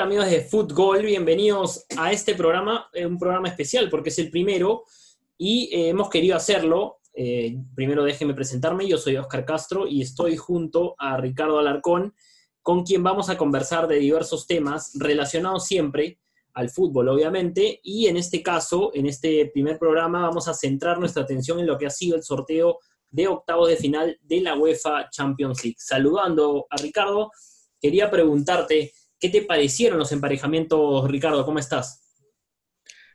Amigos de Football, bienvenidos a este programa, eh, un programa especial porque es el primero y eh, hemos querido hacerlo. Eh, primero déjenme presentarme, yo soy Oscar Castro y estoy junto a Ricardo Alarcón, con quien vamos a conversar de diversos temas relacionados siempre al fútbol, obviamente, y en este caso, en este primer programa, vamos a centrar nuestra atención en lo que ha sido el sorteo de octavos de final de la UEFA Champions League. Saludando a Ricardo, quería preguntarte, ¿qué te parecieron los emparejamientos, Ricardo? ¿Cómo estás?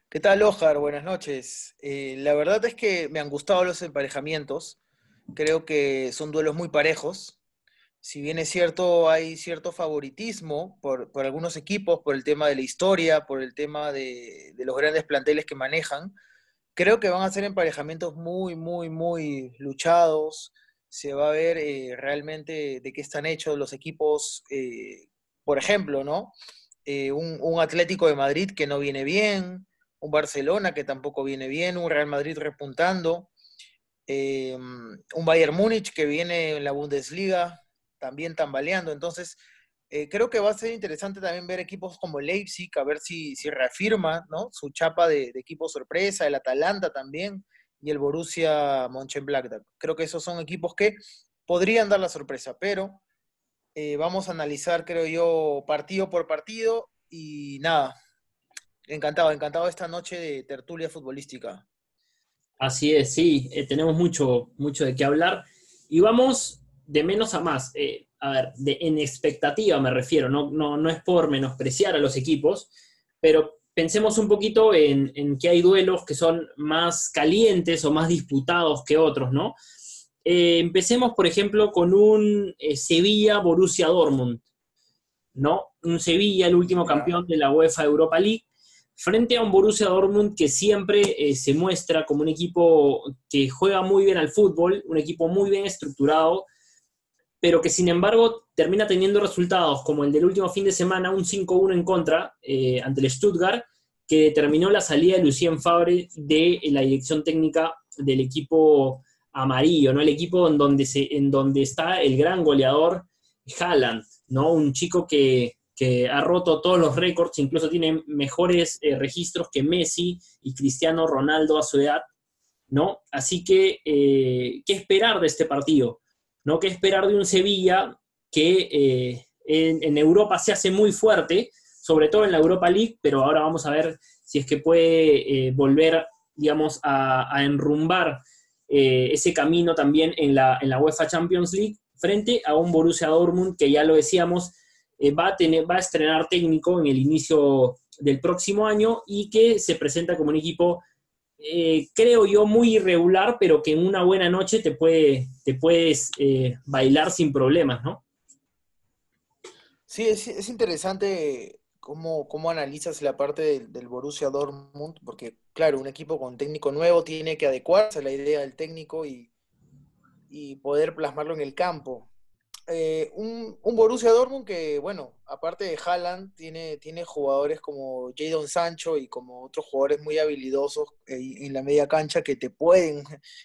¿Qué tal, Ojar? Buenas noches. Eh, la verdad es que me han gustado los emparejamientos. Creo que son duelos muy parejos. Si bien es cierto, hay cierto favoritismo por, algunos equipos, por el tema de la historia, por el tema de, los grandes planteles que manejan, creo que van a ser emparejamientos muy, muy, muy luchados. Se va a ver eh, realmente de qué están hechos los equipos eh, por ejemplo, ¿no? Eh, un, Atlético de Madrid que no viene bien, un Barcelona que tampoco viene bien, un Real Madrid repuntando, eh, un Bayern Múnich que viene en la Bundesliga también tambaleando. Entonces, eh, creo que va a ser interesante también ver equipos como Leipzig, a ver si, si reafirma ¿no? su chapa de, equipo sorpresa, el Atalanta también y el Borussia Mönchengladbach. Creo que esos son equipos que podrían dar la sorpresa, pero eh, vamos a analizar, creo yo, partido por partido y nada, encantado, encantado esta noche de tertulia futbolística. Así es, sí, eh, tenemos mucho, mucho de qué hablar y vamos de menos a más. Eh, a ver, de, en expectativa me refiero, no, no, no, es por menospreciar a los equipos, pero pensemos un poquito en, en que hay duelos que son más calientes o más disputados que otros, ¿no? Eh, empecemos, por ejemplo, con un eh, Sevilla-Borussia Dortmund, ¿no? Un Sevilla, el último campeón de la UEFA Europa League, frente a un Borussia Dortmund que siempre eh, se muestra como un equipo que juega muy bien al fútbol, un equipo muy bien estructurado, pero que sin embargo termina teniendo resultados como el del último fin de semana, un 5-1 en contra ante el Stuttgart, que determinó la salida de Lucien Favre de la dirección técnica del equipo amarillo, ¿no? El equipo en donde, se, en donde está el gran goleador Haaland, ¿no? Un chico que, ha roto todos los récords, incluso tiene mejores eh, registros que Messi y Cristiano Ronaldo a su edad, ¿no? Así que, eh, ¿qué esperar de este partido? ¿No? ¿Qué esperar de un Sevilla que eh, en, Europa se hace muy fuerte, sobre todo en la Europa League, pero ahora vamos a ver si es que puede volver, digamos, a, a enrumbar eh, ese camino también en la, en la UEFA Champions League frente a un Borussia Dortmund que ya lo decíamos, eh, va, a tener, va a estrenar técnico en el inicio del próximo año y que se presenta como un equipo, eh, creo yo, muy irregular, pero que en una buena noche te, puede, te puedes bailar sin problemas, ¿no? Sí, es, es interesante cómo, cómo analizas la parte del, Borussia Dortmund, porque claro, un equipo con técnico nuevo tiene que adecuarse a la idea del técnico y, poder plasmarlo en el campo. Eh, un, Borussia Dortmund que, bueno, aparte de Haaland, tiene, tiene jugadores como Jadon Sancho y como otros jugadores muy habilidosos en la media cancha que te pueden,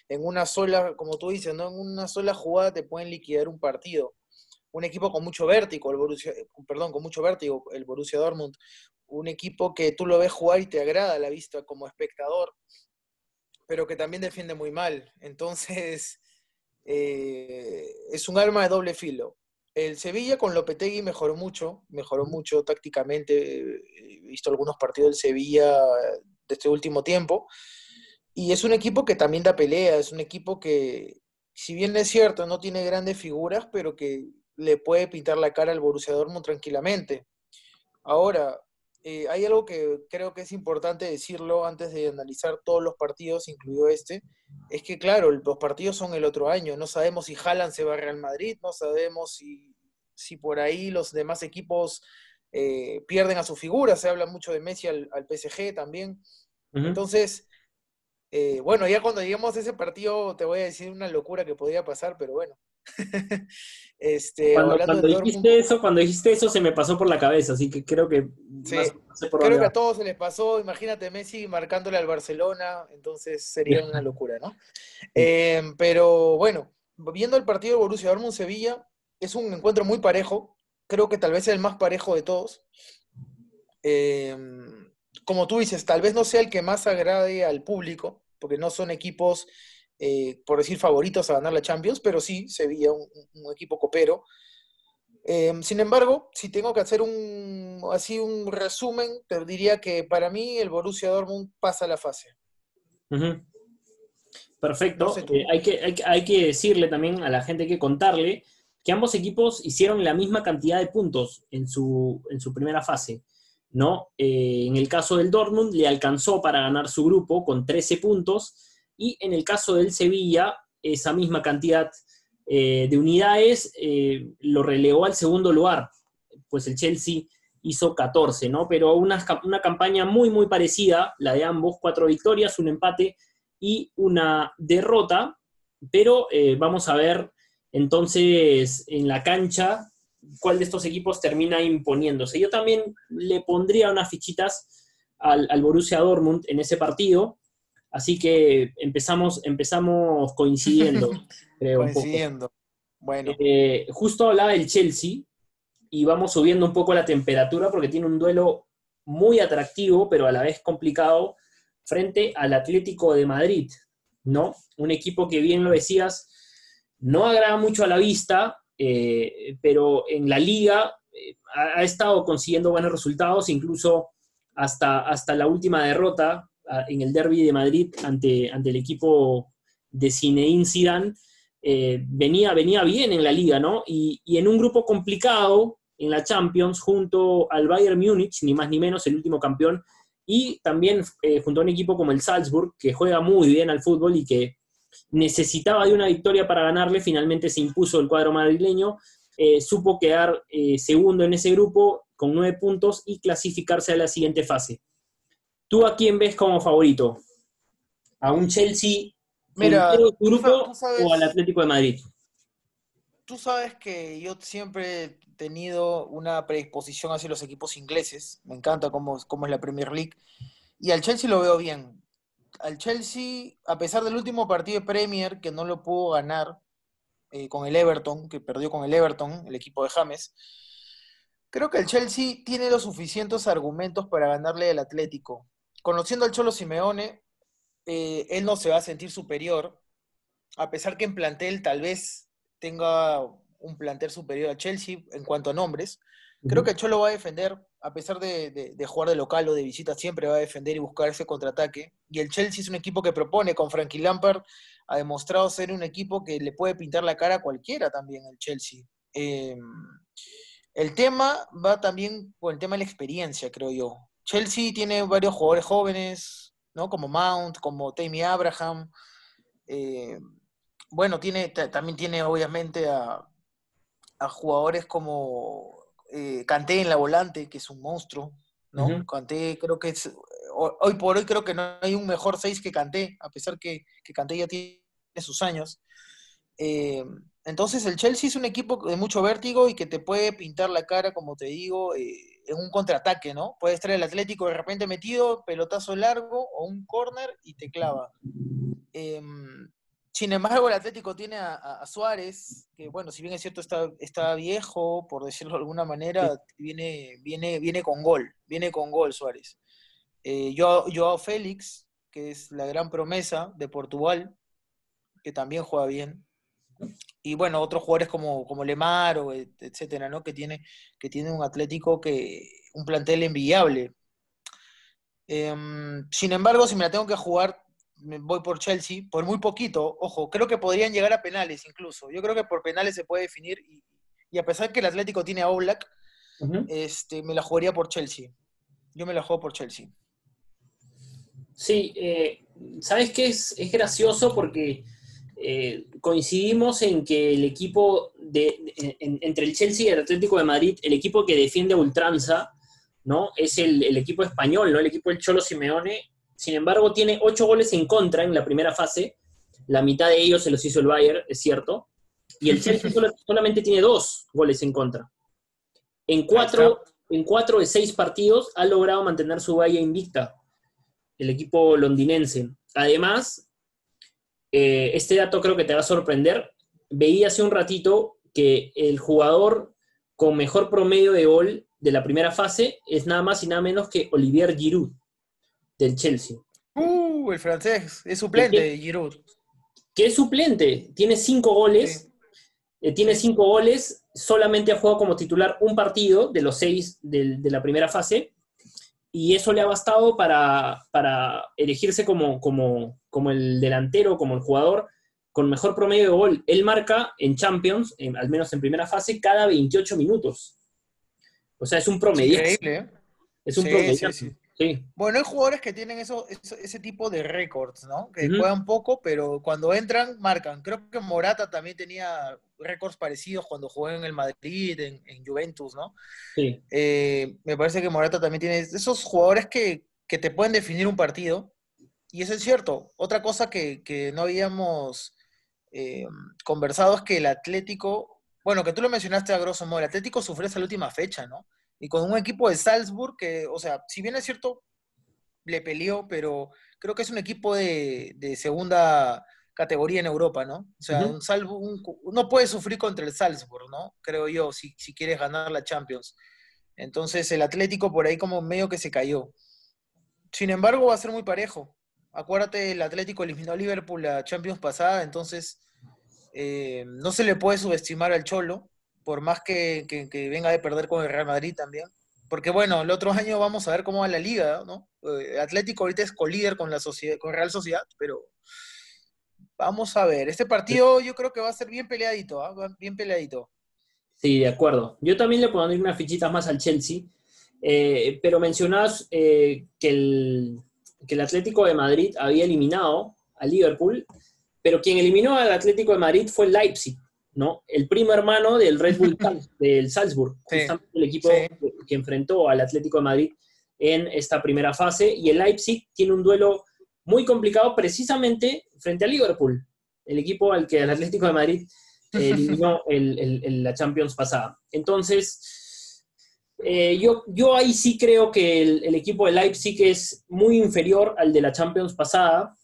en una sola, como tú dices, ¿no? en una sola jugada te pueden liquidar un partido un equipo con mucho vértigo, el Borussia, eh, perdón, con mucho vértigo, el Borussia Dortmund, un equipo que tú lo ves jugar y te agrada a la vista como espectador, pero que también defiende muy mal. Entonces, eh, es un arma de doble filo. El Sevilla con Lopetegui mejoró mucho, mejoró mucho tácticamente. He visto algunos partidos del Sevilla de este último tiempo. Y es un equipo que también da pelea, es un equipo que, si bien es cierto, no tiene grandes figuras, pero que le puede pintar la cara al Borussia Dortmund tranquilamente. Ahora, eh, hay algo que creo que es importante decirlo antes de analizar todos los partidos, incluido este, es que claro, los partidos son el otro año, no sabemos si Haaland se va a Real Madrid, no sabemos si, si por ahí los demás equipos eh, pierden a su figura, se habla mucho de Messi al, PSG también. Entonces, eh, bueno, ya cuando lleguemos a ese partido te voy a decir una locura que podría pasar, pero bueno, este, cuando, dijiste eso, cuando dijiste eso se me pasó por la cabeza, así que creo que creo que a todos se les pasó, imagínate Messi marcándole al Barcelona, entonces sería una locura, ¿no? Em, pero bueno, viendo el partido de Borussia Dortmund Sevilla, es un encuentro muy parejo, creo que tal vez es el más parejo de todos. Em, como tú dices, tal vez no sea el que más agrade al público, porque no son equipos, eh, por decir, favoritos a ganar la Champions, pero sí se veía un, equipo copero. Em, sin embargo, si tengo que hacer un así un resumen, te diría que para mí el Borussia Dortmund pasa la fase. Perfecto. Eh, hay, que, hay, que decirle también a la gente, hay que contarle que ambos equipos hicieron la misma cantidad de puntos en su, en su primera fase. ¿no? Eh, en el caso del Dortmund le alcanzó para ganar su grupo con 13 puntos y en el caso del Sevilla esa misma cantidad eh, de unidades eh, lo relegó al segundo lugar, pues el Chelsea hizo 14, ¿no? Pero una, una campaña muy, muy parecida, la de ambos, cuatro victorias, un empate y una derrota, pero vamos a ver entonces en la cancha cuál de estos equipos termina imponiéndose. Yo también le pondría unas fichitas al, Borussia Dortmund en ese partido, así que empezamos, empezamos coincidiendo, creo. Coincidiendo. Bueno. Eh, justo hablaba del Chelsea y vamos subiendo un poco la temperatura porque tiene un duelo muy atractivo, pero a la vez complicado, frente al Atlético de Madrid, ¿no? Un equipo que bien lo decías, no agrada mucho a la vista, eh, pero en la liga eh, ha, estado consiguiendo buenos resultados, incluso hasta, hasta la última derrota en el derby de Madrid ante, ante el equipo de Zinedine Zidane, eh, venía, venía bien en la liga, ¿no? Y, en un grupo complicado en la Champions, junto al Bayern Múnich, ni más ni menos, el último campeón, y también junto a un equipo como el Salzburg, que juega muy bien al fútbol y que necesitaba de una victoria para ganarle, finalmente se impuso el cuadro madrileño, eh, supo quedar eh, segundo en ese grupo con nueve puntos y clasificarse a la siguiente fase. ¿Tú a quién ves como favorito? ¿A un Chelsea Mira, tu grupo o al Atlético de Madrid? Tú sabes que yo siempre he tenido una predisposición hacia los equipos ingleses. Me encanta cómo, cómo es la Premier League. Y al Chelsea lo veo bien al Chelsea, a pesar del último partido de Premier, que no lo pudo ganar eh, con el Everton, que perdió con el Everton, el equipo de James, creo que el Chelsea tiene los suficientes argumentos para ganarle al Atlético. Conociendo al Cholo Simeone, eh, él no se va a sentir superior, a pesar que en plantel tal vez tenga un plantel superior al Chelsea en cuanto a nombres. Creo que el Cholo va a defender a pesar de, jugar de local o de visita, siempre va a defender y buscar ese contraataque. Y el Chelsea es un equipo que propone, con Frankie Lampard ha demostrado ser un equipo que le puede pintar la cara a cualquiera también, el Chelsea. Em, el tema va también con el tema de la experiencia, creo yo. Chelsea tiene varios jugadores jóvenes, ¿no? Como Mount, como Tammy Abraham. Eh, bueno, tiene, también tiene obviamente a, a jugadores como eh, Canté en la volante, que es un monstruo, ¿no? Canté creo que es, hoy por hoy creo que no hay un mejor 6 que Canté, a pesar que, que Canté ya tiene sus años. Eh, entonces el Chelsea es un equipo de mucho vértigo y que te puede pintar la cara, como te digo, eh, en un contraataque, ¿no? Puede estar el Atlético de repente metido, pelotazo largo o un corner y te clava. Em, sin embargo, el Atlético tiene a, Suárez, que bueno, si bien es cierto está, está viejo, por decirlo de alguna manera, viene, viene, viene con gol, viene con gol Suárez. Eh, Joao Félix, que es la gran promesa de Portugal, que también juega bien. Y bueno, otros jugadores como, como Lemar, o etcétera, ¿no? Que tiene, que tiene un Atlético que, un plantel enviable. Em, sin embargo, si me la tengo que jugar, voy por Chelsea, por muy poquito, ojo, creo que podrían llegar a penales incluso. Yo creo que por penales se puede definir y, a pesar que el Atlético tiene a Oblak, este, me la jugaría por Chelsea. Yo me la juego por Chelsea. Sí, eh, ¿sabes qué? Es, gracioso porque eh, coincidimos en que el equipo de, entre el Chelsea y el Atlético de Madrid, el equipo que defiende a ultranza, ¿no? Es el, el equipo español, ¿no? El equipo del Cholo Simeone sin embargo, tiene ocho goles en contra en la primera fase. La mitad de ellos se los hizo el Bayern, es cierto. Y el Chelsea solamente tiene dos goles en contra. En cuatro, en cuatro de seis partidos ha logrado mantener su valla invicta el equipo londinense. Además, eh, este dato creo que te va a sorprender. Veía hace un ratito que el jugador con mejor promedio de gol de la primera fase es nada más y nada menos que Olivier Giroud, del Chelsea. Uh, el francés, es suplente de Giroud. Que es suplente, tiene cinco goles, eh, tiene cinco goles, solamente ha jugado como titular un partido de los seis de la primera fase, y eso le ha bastado para, para elegirse como, como, como, el delantero, como el jugador con mejor promedio de gol. Él marca en Champions, al menos en primera fase, cada 28 minutos. O sea, es un promedio. Increíble, ¿eh? Es un promedio. Sí, sí. Bueno, hay jugadores que tienen eso, ese tipo de récords, ¿no? Que juegan poco, pero cuando entran, marcan. Creo que Morata también tenía récords parecidos cuando jugó en el Madrid, en, Juventus, ¿no? Sí. Eh, me parece que Morata también tiene esos jugadores que, te pueden definir un partido. Y eso es cierto. Otra cosa que, no habíamos eh, conversado es que el Atlético, bueno, que tú lo mencionaste a grosso modo, el Atlético sufrió esa última fecha, ¿no? Y con un equipo de Salzburg que, o sea, si bien es cierto, le peleó, pero creo que es un equipo de, de segunda categoría en Europa, ¿no? O sea, un salvo, no puede sufrir contra el Salzburg, ¿no? Creo yo, si, si quieres ganar la Champions. Entonces el Atlético por ahí como medio que se cayó. Sin embargo, va a ser muy parejo. Acuérdate, el Atlético eliminó a Liverpool la Champions pasada, entonces eh, no se le puede subestimar al Cholo, por más que, venga de perder con el Real Madrid también. Porque bueno, el otro año vamos a ver cómo va la liga, ¿no? Eh, Atlético ahorita es colíder con la sociedad, con Real Sociedad, pero Vamos a ver, este partido yo creo que va a ser bien peleadito, ¿ah? bien peleadito. Sí, de acuerdo. Yo también le puedo dar unas fichitas más al Chelsea, eh, pero mencionás eh, que, el, que el Atlético de Madrid había eliminado al Liverpool, pero quien eliminó al Atlético de Madrid fue el Leipzig, ¿no? El primo hermano del Red Bull del Salzburg, justamente el equipo que enfrentó al Atlético de Madrid en esta primera fase, y el Leipzig tiene un duelo muy complicado precisamente frente a Liverpool, el equipo al que el Atlético de Madrid eliminó el, la Champions pasada. Entonces, eh, yo, yo ahí sí creo que el, equipo de Leipzig es muy inferior al de la Champions pasada.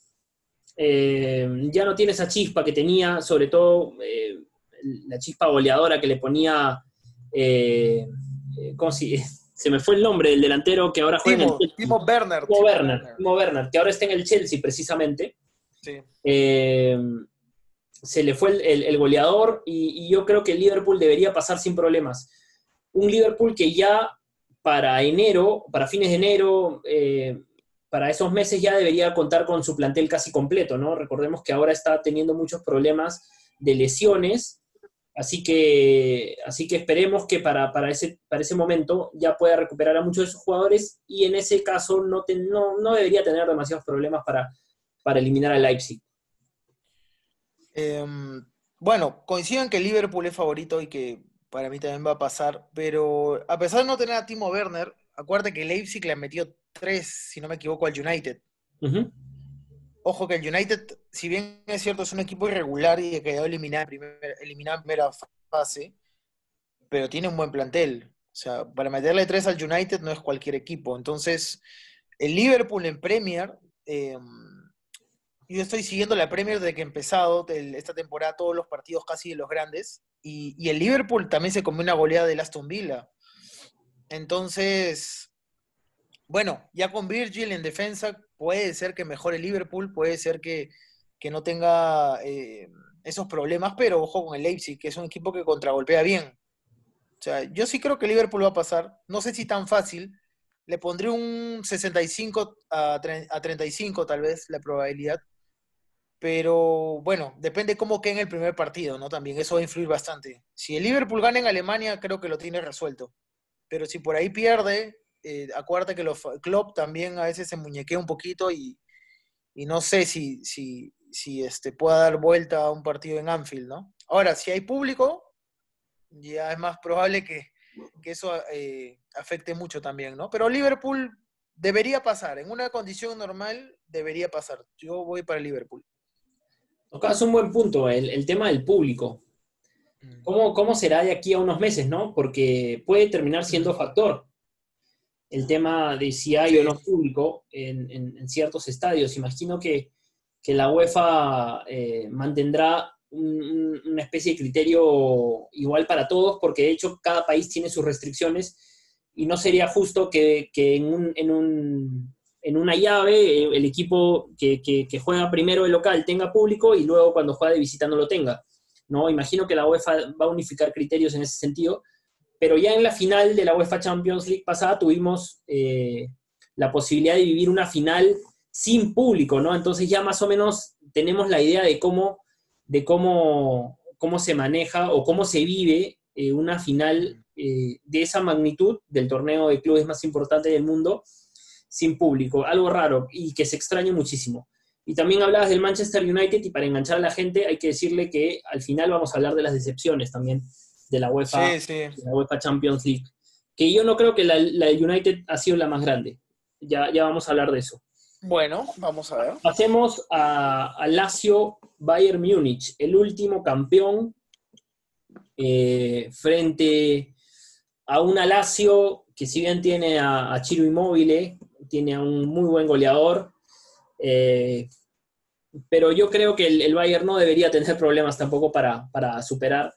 Eh, ya no tiene esa chispa que tenía, sobre todo eh, la chispa goleadora que le ponía, ¿cómo se se me fue el nombre del delantero que ahora juega en el Timo Werner. Timo Werner, Timo Werner, que ahora está en el Chelsea precisamente. Sí. Eh, se le fue el, goleador y, yo creo que el Liverpool debería pasar sin problemas. Un Liverpool que ya para enero, para fines de enero, eh, para esos meses ya debería contar con su plantel casi completo, ¿no? Recordemos que ahora está teniendo muchos problemas de lesiones Así que, así que esperemos que para, ese, para ese momento ya pueda recuperar a muchos de sus jugadores y en ese caso no, no, debería tener demasiados problemas para, para eliminar a Leipzig. Em, bueno, coincido en que Liverpool es favorito y que para mí también va a pasar, pero a pesar de no tener a Timo Werner, acuérdate que Leipzig le metió tres, si no me equivoco, al United. Ojo que el United, si bien es cierto, es un equipo irregular y que quedó eliminado en primera fase, pero tiene un buen plantel. O sea, para meterle tres al United no es cualquier equipo. Entonces, el Liverpool en Premier, em, yo estoy siguiendo la Premier desde que he empezado esta temporada, todos los partidos casi de los grandes, y, y el Liverpool también se comió una goleada del Aston Villa. Entonces, bueno, ya con Virgil en defensa, puede ser que mejore Liverpool, puede ser que, no tenga eh, esos problemas, pero ojo con el Leipzig, que es un equipo que contragolpea bien. O sea, yo sí creo que Liverpool va a pasar, no sé si tan fácil, le pondré un 65 a, 35 tal vez la probabilidad, pero bueno, depende cómo quede en el primer partido, ¿no? También eso va a influir bastante. Si el Liverpool gana en Alemania, creo que lo tiene resuelto, pero si por ahí pierde, eh, acuérdate que los Klopp también a veces se muñequea un poquito y, no sé si, si, si este, pueda dar vuelta a un partido en Anfield, ¿no? Ahora, si hay público, ya es más probable que, eso eh, afecte mucho también, ¿no? Pero Liverpool debería pasar, en una condición normal debería pasar. Yo voy para Liverpool. Tocas un buen punto, el, tema del público. Mm. ¿Cómo, ¿Cómo, será de aquí a unos meses, no? Porque puede terminar siendo factor el tema de si hay o no público en, ciertos estadios. Imagino que, la UEFA eh, mantendrá una especie de criterio igual para todos, porque de hecho cada país tiene sus restricciones y no sería justo que, en, un, en, un, en, una llave el equipo que, que, juega primero el local tenga público y luego cuando juega de visita no lo tenga. ¿no? Imagino que la UEFA va a unificar criterios en ese sentido, pero ya en la final de la UEFA Champions League pasada tuvimos eh, la posibilidad de vivir una final sin público, ¿no? Entonces ya más o menos tenemos la idea de cómo, de cómo, cómo se maneja o cómo se vive eh, una final eh, de esa magnitud del torneo de clubes más importante del mundo sin público, algo raro y que se extraña muchísimo. Y también hablabas del Manchester United y para enganchar a la gente hay que decirle que al final vamos a hablar de las decepciones también de la UEFA, la UEFA Champions League. Que yo no creo que la, la, United ha sido la más grande. Ya, ya vamos a hablar de eso. Bueno, vamos a ver. Pasemos a, a Lazio Bayern Múnich, el último campeón eh, frente a una Lazio que si bien tiene a, a Chiro Immobile, tiene a un muy buen goleador, eh, pero yo creo que el, Bayern no debería tener problemas tampoco para, para superar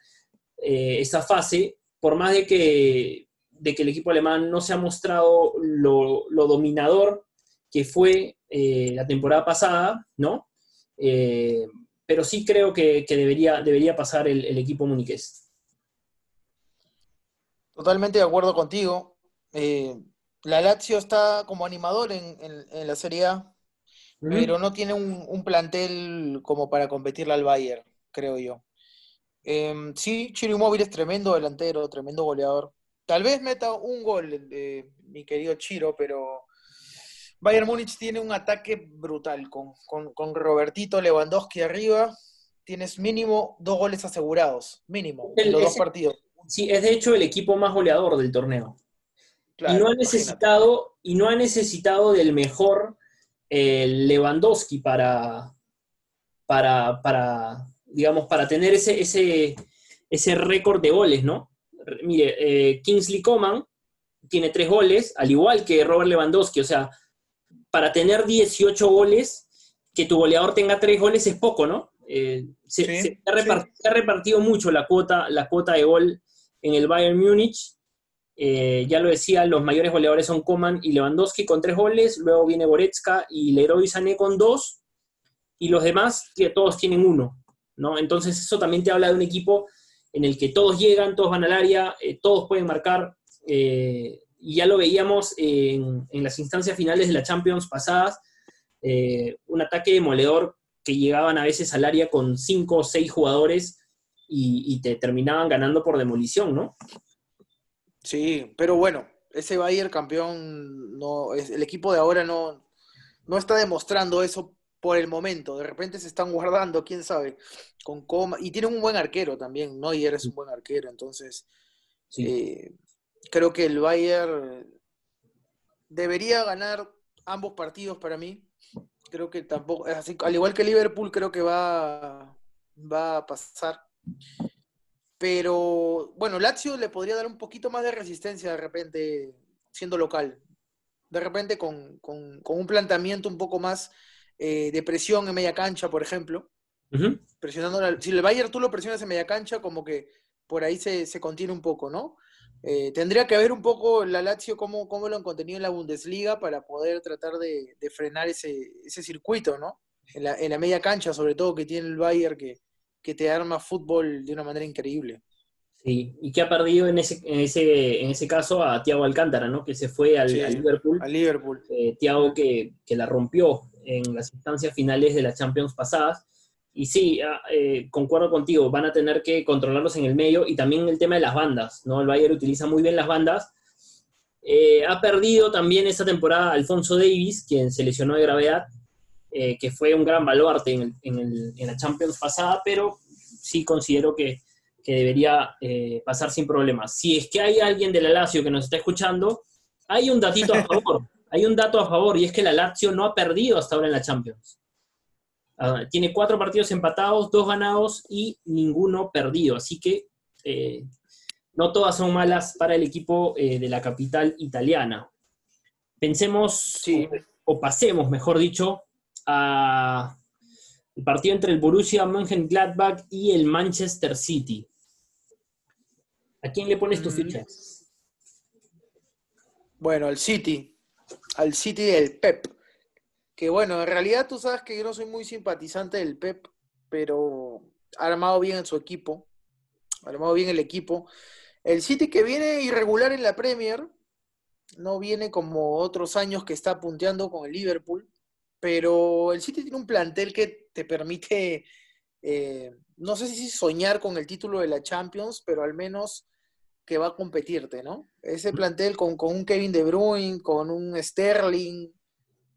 eh, esa fase, por más de que, de que el equipo alemán no se ha mostrado lo, dominador que fue eh, la temporada pasada, ¿no? Eh, pero sí creo que, debería, debería pasar el, equipo muniqués. Totalmente de acuerdo contigo. la Lazio está como animador en, la Serie A, pero no tiene un, un, plantel como para competirle al Bayern, creo yo. Eh, sí, Chiro Móvil es tremendo delantero, tremendo goleador. Tal vez meta un gol de mi querido Chiro, pero Bayern Múnich tiene un ataque brutal con, Robertito Lewandowski arriba. Tienes mínimo dos goles asegurados, mínimo, en los dos partidos. Sí, es de hecho el equipo más goleador del torneo. y, no ha necesitado, y no ha necesitado del mejor eh, Lewandowski para, para, para, digamos, para tener ese, ese, ese récord de goles, ¿no? Mire, eh, Kingsley Coman tiene tres goles, al igual que Robert Lewandowski, o sea, para tener 18 goles, que tu goleador tenga tres goles es poco, ¿no? Eh, se, ha repartido, mucho la cuota, la cuota de gol en el Bayern Múnich. Eh, ya lo decía, los mayores goleadores son Coman y Lewandowski con tres goles, luego viene Goretzka y Leroy Sané con dos, y los demás, que todos tienen uno. Entonces eso también te habla de un equipo en el que todos llegan, todos van al área, eh, todos pueden marcar, eh, y ya lo veíamos en, las instancias finales de la Champions pasadas, eh, un ataque demoledor que llegaban a veces al área con cinco o seis jugadores y, te terminaban ganando por demolición, ¿no? Sí, pero bueno, ese Bayern campeón, no, el equipo de ahora no, no está demostrando eso por el momento. De repente se están guardando, quién sabe, con coma. Y tiene un buen arquero también, ¿no? Y eres un buen arquero. Entonces, eh, creo que el Bayern debería ganar ambos partidos para mí. Creo que tampoco, así, al igual que Liverpool, creo que va, va a pasar. Pero bueno, Lazio le podría dar un poquito más de resistencia de repente siendo local. De repente con, con un planteamiento un poco más eh, de presión en media cancha, por ejemplo. Presionando si el Bayern tú lo presionas en media cancha, como que por ahí se, contiene un poco, ¿no? Eh, tendría que haber un poco la Lazio cómo, cómo lo han contenido en la Bundesliga para poder tratar de, frenar ese, circuito, ¿no? En la, media cancha, sobre todo, que tiene el Bayern que, que te arma fútbol de una manera increíble. Sí, y que ha perdido en ese, en ese, en ese caso a Thiago Alcántara, ¿no? Que se fue al, Liverpool. Al Liverpool. Eh, Thiago que, que, la rompió en las instancias finales de las Champions pasadas. Y sí, ah, eh, concuerdo contigo, van a tener que controlarlos en el medio y también el tema de las bandas, ¿no? El Bayern utiliza muy bien las bandas. Eh, ha perdido también esta temporada Alfonso Davis, quien se lesionó de gravedad, eh, que fue un gran baluarte en, en, la Champions pasada, pero sí considero que, que debería pasar sin problemas. Si es que hay alguien de la Lazio que nos está escuchando, hay un datito a favor hay un dato a favor y es que la Lazio no ha perdido hasta ahora en la Champions. Ah, tiene cuatro partidos empatados, dos ganados y ninguno perdido. Así que eh, no todas son malas para el equipo eh, de la capital italiana. Pensemos, o, pasemos, mejor dicho, a el partido entre el Borussia Mönchengladbach y el Manchester City. ¿A quién le pones tus mm. fichas? Bueno, al City, al City del Pep. Que bueno, en realidad tú sabes que yo no soy muy simpatizante del Pep, pero ha armado bien en su equipo, ha armado bien el equipo. El City que viene irregular en la Premier, no viene como otros años que está punteando con el Liverpool, pero el City tiene un plantel que te permite, eh, no sé si soñar con el título de la Champions, pero al menos que va a competirte, ¿no? Ese plantel con, un Kevin De Bruyne, con un Sterling,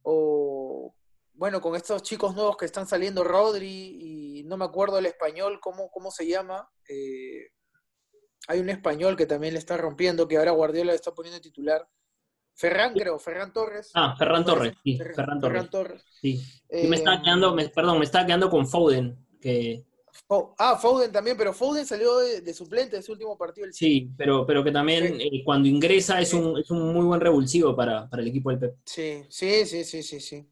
o bueno, con estos chicos nuevos que están saliendo, Rodri, y no me acuerdo el español, ¿cómo, cómo se llama? Eh, hay un español que también le está rompiendo, que ahora Guardiola le está poniendo titular. Ferran, creo, Ferran Torres. Ah, Ferran Torres, sí, Ferran, Torres. Sí. me estaba eh, quedando, perdón, me estaba quedando con Foden, que... ah, Foden también, pero Foden salió de, suplente de su último partido. sí, pero, pero que también eh, cuando ingresa es un, es un muy buen revulsivo para, para el equipo del Pep. Sí, sí, sí, sí, sí, sí.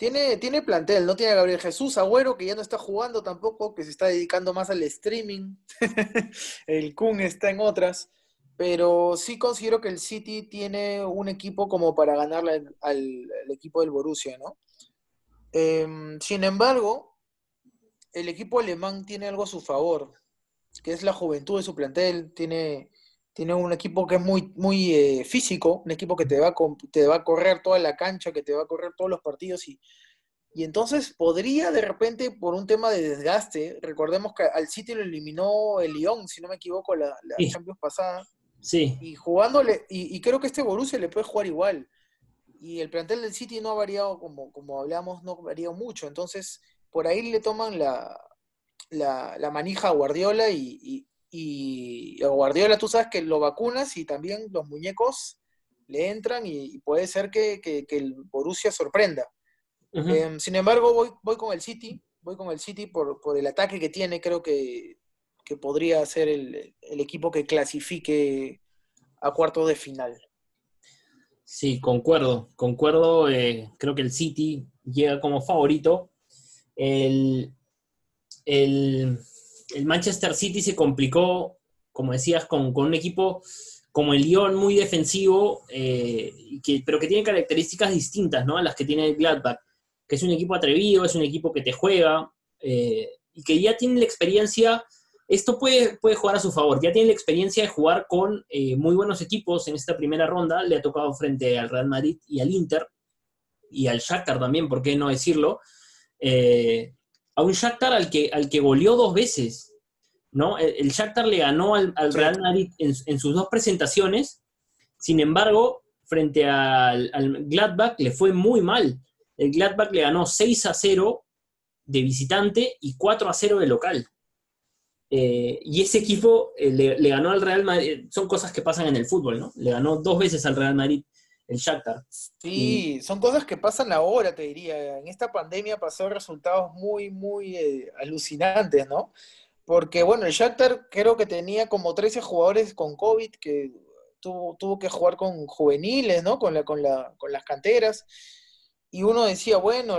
Tiene, tiene plantel, no tiene a Gabriel Jesús, Agüero, que ya no está jugando tampoco, que se está dedicando más al streaming. el Kun está en otras. Pero sí considero que el City tiene un equipo como para ganarle al, equipo del Borussia, ¿no? Em, sin embargo, el equipo alemán tiene algo a su favor, que es la juventud de su plantel. Tiene, tiene un equipo que es muy, muy eh, físico, un equipo que te va, a, te va a correr toda la cancha, que te va a correr todos los partidos y, y entonces podría de repente, por un tema de desgaste, recordemos que al City lo eliminó el Lyon, si no me equivoco, la, la Champions pasada. Sí. Y jugándole, y, creo que este Borussia le puede jugar igual. Y el plantel del City no ha variado, como, como hablamos, no ha variado mucho. Entonces, por ahí le toman la, la, manija a Guardiola y, y a Guardiola tú sabes que lo vacunas y también los muñecos le entran y, puede ser que, el Borussia sorprenda. Em, sin embargo, voy, voy con el City, voy con el City por, el ataque que tiene, creo que, podría ser el, equipo que clasifique a cuarto de final. Sí, concuerdo, concuerdo, eh, creo que el City llega como favorito. El, el Manchester City se complicó, como decías, con, un equipo como el Lyon muy defensivo, eh, pero que tiene características distintas ¿no? a las que tiene el Gladbach, que es un equipo atrevido, es un equipo que te juega eh, y que ya tiene la experiencia, esto puede, puede jugar a su favor, ya tiene la experiencia de jugar con eh, muy buenos equipos en esta primera ronda, le ha tocado frente al Real Madrid y al Inter, y al Shakhtar también, ¿por qué no decirlo? A un Shakhtar al que, al que goleó dos veces, ¿no? El, Shakhtar le ganó al, Real Madrid en, sus dos presentaciones, sin embargo, frente al, Gladbach le fue muy mal. El Gladbach le ganó 6 a 0 de visitante y 4 a 0 de local. Eh, y ese equipo eh, le, le, ganó al Real Madrid, son cosas que pasan en el fútbol, ¿no? Le ganó dos veces al Real Madrid el Shakhtar. Sí, son cosas que pasan ahora, te diría. En esta pandemia pasó resultados muy, muy eh, alucinantes, ¿no? Porque, bueno, el Shakhtar creo que tenía como 13 jugadores con COVID que tuvo, tuvo que jugar con juveniles, ¿no? Con, la, con, la, con las canteras. Y uno decía, bueno,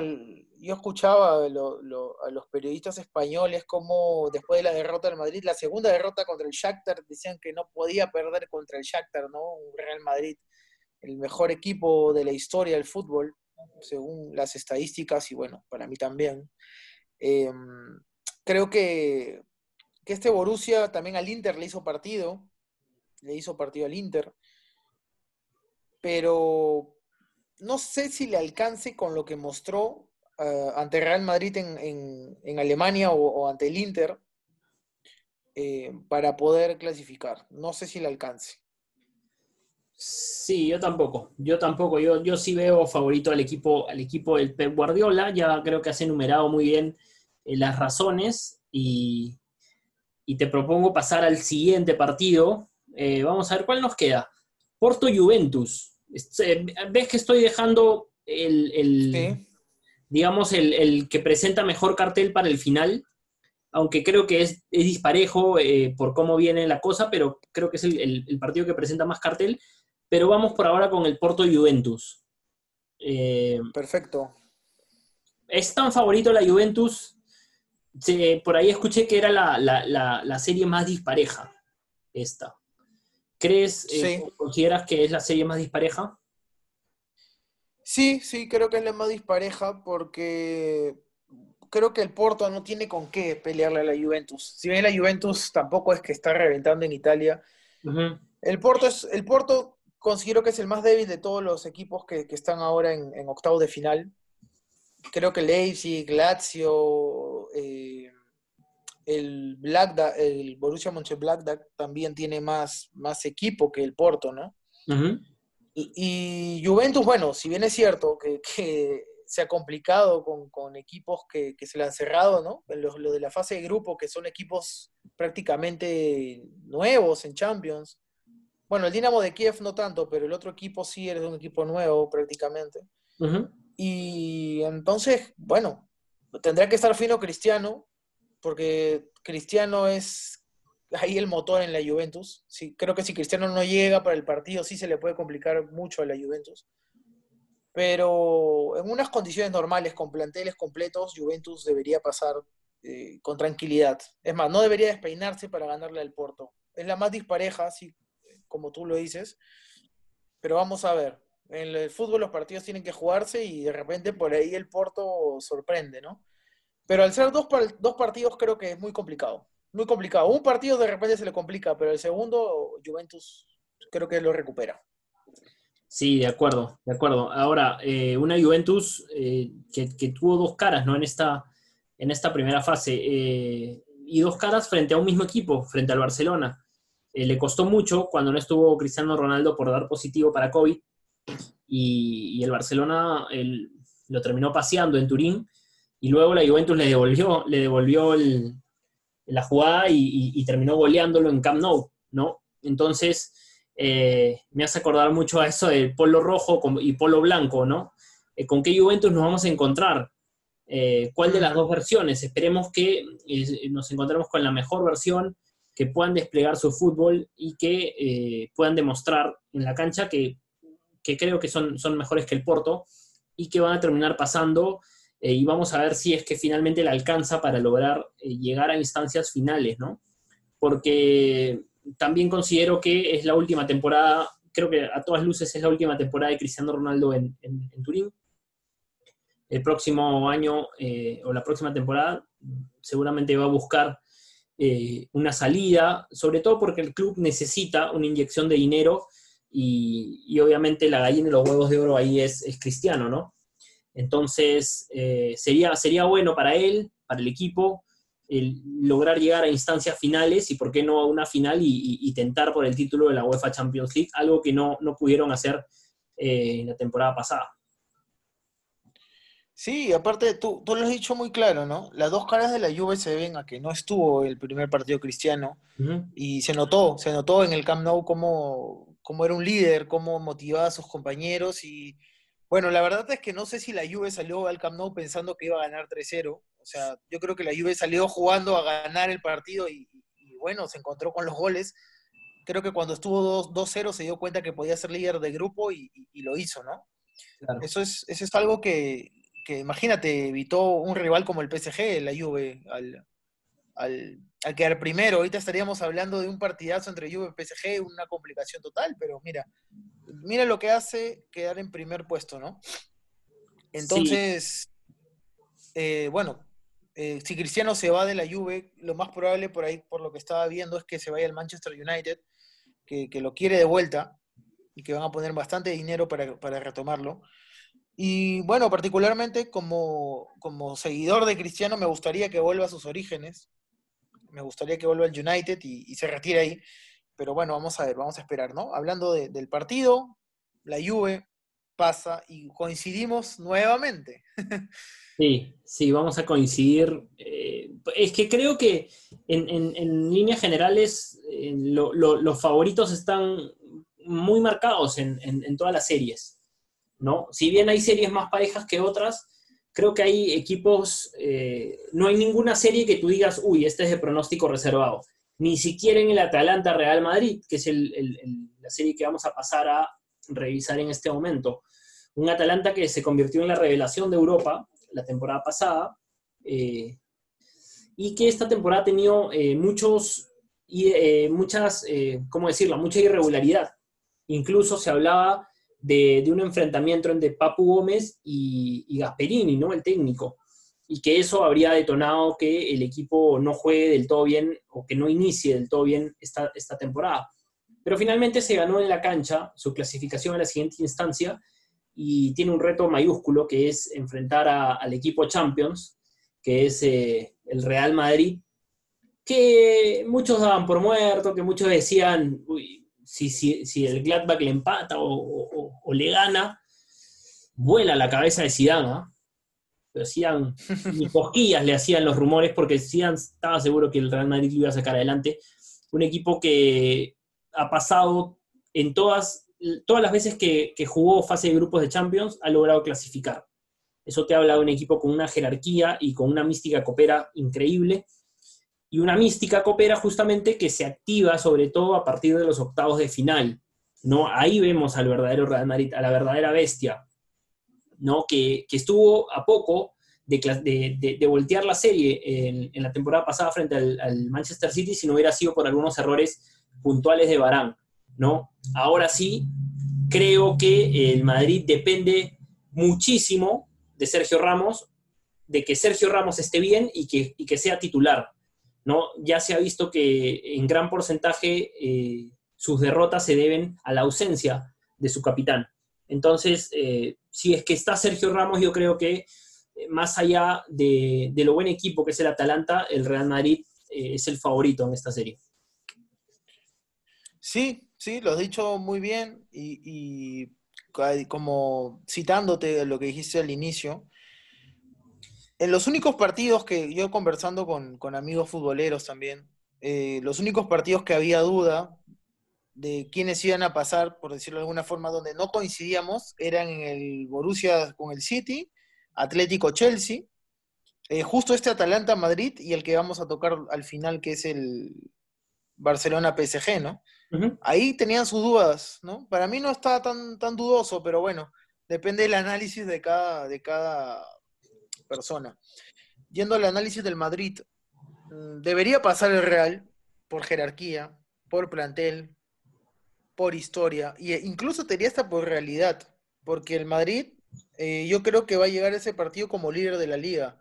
yo escuchaba a, a los periodistas españoles como después de la derrota del Madrid, la segunda derrota contra el Shakhtar, decían que no podía perder contra el Shakhtar, ¿no? Un Real Madrid el mejor equipo de la historia del fútbol, según las estadísticas, y bueno, para mí también. Em, creo que, este Borussia también al Inter le hizo partido, le hizo partido al Inter, pero no sé si le alcance con lo que mostró uh, ante Real Madrid en, Alemania o, ante el Inter eh, para poder clasificar. No sé si le alcance. Sí, yo tampoco. Yo tampoco. Yo, yo sí veo favorito al equipo, al equipo del Pep Guardiola. Ya creo que has enumerado muy bien eh, las razones y, te propongo pasar al siguiente partido. Eh, vamos a ver cuál nos queda. Porto Juventus. Este, ves que estoy dejando el, digamos, el, que presenta mejor cartel para el final, aunque creo que es, disparejo eh, por cómo viene la cosa, pero creo que es el, partido que presenta más cartel. Pero vamos por ahora con el Porto Juventus. Eh, Perfecto. Es tan favorito la Juventus. por ahí escuché que era la, serie más dispareja, esta. ¿Crees, eh, consideras que es la serie más dispareja? Sí, sí, creo que es la más dispareja porque creo que el Porto no tiene con qué pelearle a la Juventus. Si bien la Juventus tampoco es que está reventando en Italia, el, Porto es, el Porto considero que es el más débil de todos los equipos que, están ahora en, octavo de final. Creo que Leipzig, Lazio, eh, el, Black el Borussia Mönchengladbach también tiene más, más equipo que el Porto, ¿no? y, Juventus, bueno, si bien es cierto que, se ha complicado con, equipos que, se le han cerrado, ¿no? Lo, lo, de la fase de grupo, que son equipos prácticamente nuevos en Champions. Bueno, el Dinamo de Kiev no tanto, pero el otro equipo sí es un equipo nuevo prácticamente. Y entonces, bueno, tendrá que estar fino Cristiano, porque Cristiano es ahí el motor en la Juventus. Sí, creo que si Cristiano no llega para el partido, sí se le puede complicar mucho a la Juventus. Pero en unas condiciones normales, con planteles completos, Juventus debería pasar eh, con tranquilidad. Es más, no debería despeinarse para ganarle al Porto. Es la más dispareja, sí, como tú lo dices. Pero vamos a ver. En el fútbol los partidos tienen que jugarse y de repente por ahí el Porto sorprende, ¿no? Pero al ser dos, dos partidos creo que es muy complicado. Muy complicado. Un partido de repente se le complica, pero el segundo Juventus creo que lo recupera. Sí, de acuerdo, de acuerdo. Ahora, eh, una Juventus eh, que, tuvo dos caras, ¿no? En esta, en esta primera fase. Eh, y dos caras frente a un mismo equipo, frente al Barcelona. Eh, le costó mucho cuando no estuvo Cristiano Ronaldo por dar positivo para COVID y, el Barcelona lo terminó paseando en Turín y luego la Juventus le devolvió, le devolvió la jugada y, terminó goleándolo en Camp Nou, ¿no? Entonces, eh, me hace acordar mucho a eso del polo rojo y polo blanco, ¿no? Eh, ¿Con qué Juventus nos vamos a encontrar? ¿Cuál de las dos versiones? Esperemos que nos encontremos con la mejor versión que puedan desplegar su fútbol y que eh, puedan demostrar en la cancha que, creo que son, son mejores que el Porto y que van a terminar pasando eh, y vamos a ver si es que finalmente le alcanza para lograr eh, llegar a instancias finales, ¿no? Porque también considero que es la última temporada, creo que a todas luces es la última temporada de Cristiano Ronaldo en, en Turín. El próximo año o la próxima temporada seguramente va a buscar eh, una salida, sobre todo porque el club necesita una inyección de dinero y, obviamente la gallina de los huevos de oro ahí es, cristiano, ¿no? Entonces, eh, sería, sería bueno para él, para el equipo, el lograr llegar a instancias finales y por qué no a una final y, tentar por el título de la UEFA Champions League, algo que no, pudieron hacer eh, en la temporada pasada. Sí, aparte tú, tú lo has dicho muy claro, ¿no? Las dos caras de la Juve se ven a que no estuvo el primer partido cristiano y se notó, se notó en el Camp Nou cómo, cómo era un líder, cómo motivaba a sus compañeros y bueno, la verdad es que no sé si la Juve salió al Camp Nou pensando que iba a ganar 3-0, o sea, yo creo que la Juve salió jugando a ganar el partido y, bueno, se encontró con los goles. Creo que cuando estuvo 2-0 se dio cuenta que podía ser líder de grupo y, lo hizo, ¿no? Eso, es, eso es algo que, que imagínate, evitó un rival como el PSG, la Juve, al, al, quedar primero. Ahorita estaríamos hablando de un partidazo entre Juve y PSG, una complicación total, pero mira, mira lo que hace quedar en primer puesto, ¿no? Entonces, eh, bueno, eh, si Cristiano se va de la Juve, lo más probable por ahí, por lo que estaba viendo, es que se vaya al Manchester United, que, lo quiere de vuelta y que van a poner bastante dinero para, para retomarlo. Y bueno, particularmente como, como seguidor de Cristiano, me gustaría que vuelva a sus orígenes. Me gustaría que vuelva al United y, se retire ahí. Pero bueno, vamos a ver, vamos a esperar, ¿no? Hablando del partido, la Juve pasa y coincidimos nuevamente. Sí, sí, vamos a coincidir. Eh, es que creo que en, líneas generales eh, los favoritos están muy marcados en todas las series. ¿No? Si bien hay series más parejas que otras, creo que hay equipos, eh, no hay ninguna serie que tú digas, uy, este es de pronóstico reservado. Ni siquiera en el Atalanta Real Madrid, que es la serie que vamos a pasar a revisar en este momento. Un Atalanta que se convirtió en la revelación de Europa la temporada pasada, eh, y que esta temporada ha tenido eh, muchas, ¿cómo decirlo?, mucha irregularidad. Incluso se hablaba de, un enfrentamiento entre Papu Gómez y, Gasperini, ¿no?, el técnico, y que eso habría detonado que el equipo no juegue del todo bien o que no inicie del todo bien esta, esta temporada. Pero finalmente se ganó en la cancha su clasificación a la siguiente instancia y tiene un reto mayúsculo que es enfrentar al equipo Champions, que es eh, el Real Madrid, que muchos daban por muerto, que muchos decían, si, si, si el Gladbach le empata o, le gana, vuela la cabeza de Zidane, ¿ah? Pero Zidane, ni cosquillas le hacían los rumores porque Zidane estaba seguro que el Real Madrid lo iba a sacar adelante. Un equipo que ha pasado en todas, todas las veces que, que jugó fase de grupos de Champions, ha logrado clasificar. Eso te habla de un equipo con una jerarquía y con una mística copera increíble. Y una mística copera justamente que se activa sobre todo a partir de los octavos de final. ¿no? Ahí vemos al verdadero Real Madrid, a la verdadera bestia, ¿no? que, estuvo a poco de, voltear la serie en, la temporada pasada frente al, Manchester City si no hubiera sido por algunos errores puntuales de Barán. ¿no? Ahora sí, creo que el Madrid depende muchísimo de Sergio Ramos, de que Sergio Ramos esté bien y que, que sea titular. ¿No? Ya se ha visto que en gran porcentaje eh, sus derrotas se deben a la ausencia de su capitán. Entonces, eh, si es que está Sergio Ramos, yo creo que eh, más allá de, lo buen equipo que es el Atalanta, el Real Madrid es el favorito en esta serie. Sí, sí, lo has dicho muy bien y como citándote lo que dijiste al inicio, en los únicos partidos que yo conversando con, amigos futboleros también, eh, los únicos partidos que había duda de quiénes iban a pasar, por decirlo de alguna forma, donde no coincidíamos, eran en el Borussia con el City, Atlético Chelsea, eh, justo este Atalanta Madrid y el que vamos a tocar al final, que es el Barcelona PSG, ¿no? Ahí tenían sus dudas, ¿no? Para mí no está tan, tan dudoso, pero bueno, depende del análisis de cada, de cada persona. Yendo al análisis del Madrid, mm, debería pasar el Real por jerarquía, por plantel, por historia, e incluso tenía hasta por realidad, porque el Madrid, eh, yo creo que va a llegar a ese partido como líder de la liga.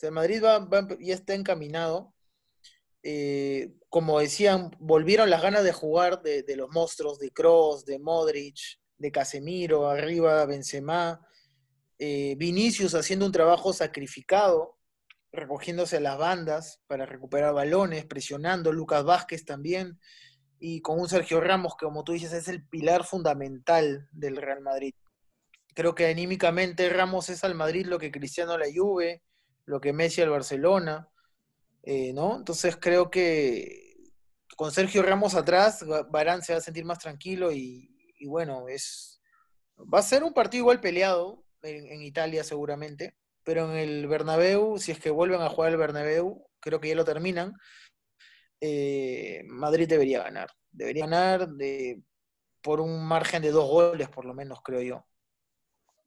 El Madrid va, ya está encaminado eh, como decían, volvieron las ganas de jugar de, los monstruos, de Cross, de Modric, de Casemiro, arriba Benzema, eh, Vinicius haciendo un trabajo sacrificado, recogiéndose a las bandas para recuperar balones, presionando, Lucas Vázquez también, y con un Sergio Ramos que, como tú dices, es el pilar fundamental del Real Madrid. Creo que anímicamente Ramos es al Madrid lo que Cristiano a la Juve, lo que Messi al Barcelona, eh, ¿no? Entonces creo que con Sergio Ramos atrás, Barán se va a sentir más tranquilo y, bueno, es va a ser un partido igual peleado en, Italia seguramente, pero en el Bernabéu, si es que vuelven a jugar el Bernabéu, creo que ya lo terminan, eh, Madrid debería ganar. Debería ganar de, por un margen de dos goles, por lo menos, creo yo.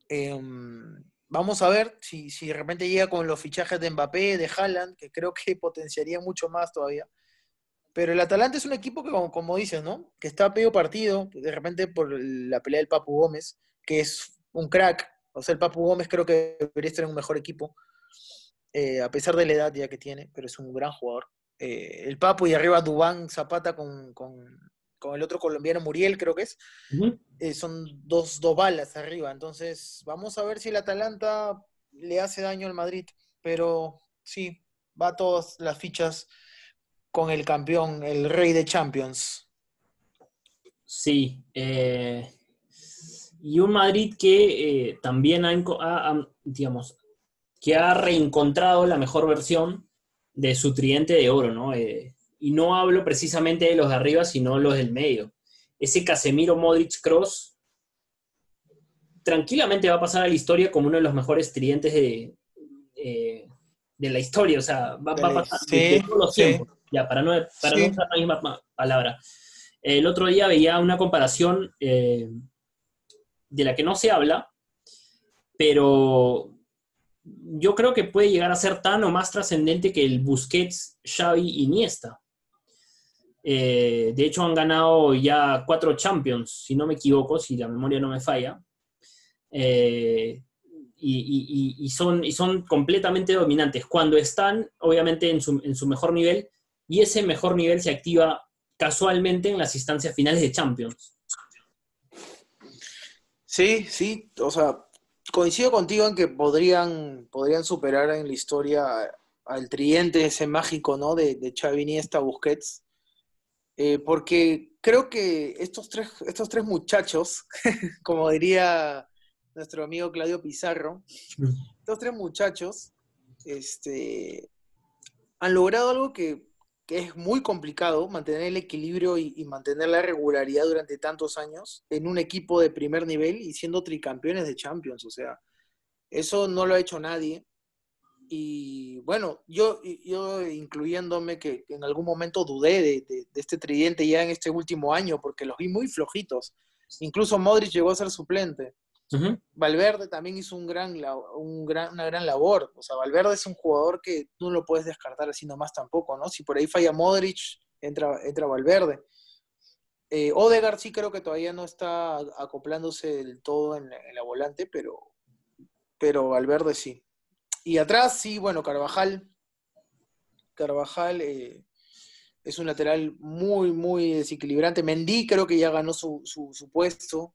Em, Vamos a ver si, de repente llega con los fichajes de Mbappé, de Haaland, que creo que potenciaría mucho más todavía. Pero el Atalanta es un equipo que, como, dices, ¿no? Que está a pedo partido, de repente por la pelea del Papu Gómez, que es un crack. O sea, el Papu Gómez creo que debería estar en un mejor equipo, eh, a pesar de la edad ya que tiene, pero es un gran jugador. Eh, el Papu y arriba Dubán Zapata con, con el otro colombiano Muriel, creo que es. Eh, son dos, dos balas arriba. Entonces, vamos a ver si el Atalanta le hace daño al Madrid. Pero sí, va todas las fichas con el campeón, el rey de Champions. Sí. Eh, y un Madrid que eh, también ha, digamos, que ha reencontrado la mejor versión de su tridente de oro, ¿no? y no hablo precisamente de los de arriba, sino los del medio. Ese Casemiro Modric Cross tranquilamente va a pasar a la historia como uno de los mejores tridentes de, eh, de la historia. O sea, va, a pasar de todos los tiempos. Ya, para no, para no usar la misma palabra. El otro día veía una comparación eh, de la que no se habla, pero yo creo que puede llegar a ser tan o más trascendente que el Busquets, Xavi, Iniesta. de hecho, han ganado ya cuatro Champions, si no me equivoco, si la memoria no me falla. Y, son, y son completamente dominantes cuando están, obviamente, en su, en su mejor nivel, y ese mejor nivel se activa casualmente en las instancias finales de Champions. Sí, sí, o sea, coincido contigo en que podrían, podrían superar en la historia al tridente ese mágico, ¿no? De, de Xavi Iniesta, Busquets, eh, porque creo que estos tres, estos tres muchachos, como diría nuestro amigo Claudio Pizarro, estos tres muchachos, este, han logrado algo que que es muy complicado mantener el equilibrio y, mantener la regularidad durante tantos años en un equipo de primer nivel y siendo tricampeones de Champions. O sea, eso no lo ha hecho nadie. Y bueno, yo, yo incluyéndome que en algún momento dudé de, este tridente ya en este último año porque los vi muy flojitos. Incluso Modric llegó a ser suplente. Valverde también hizo un gran, un gran, una gran labor. O sea, Valverde es un jugador que no lo puedes descartar así nomás tampoco, ¿no? Si por ahí falla Modric, entra, entra Valverde. Eh, Odegaard sí creo que todavía no está acoplándose del todo en la, volante, pero, pero Valverde sí. Y atrás sí, bueno, Carvajal. Carvajal eh, es un lateral muy, muy desequilibrante. Mendy creo que ya ganó su, su, su puesto.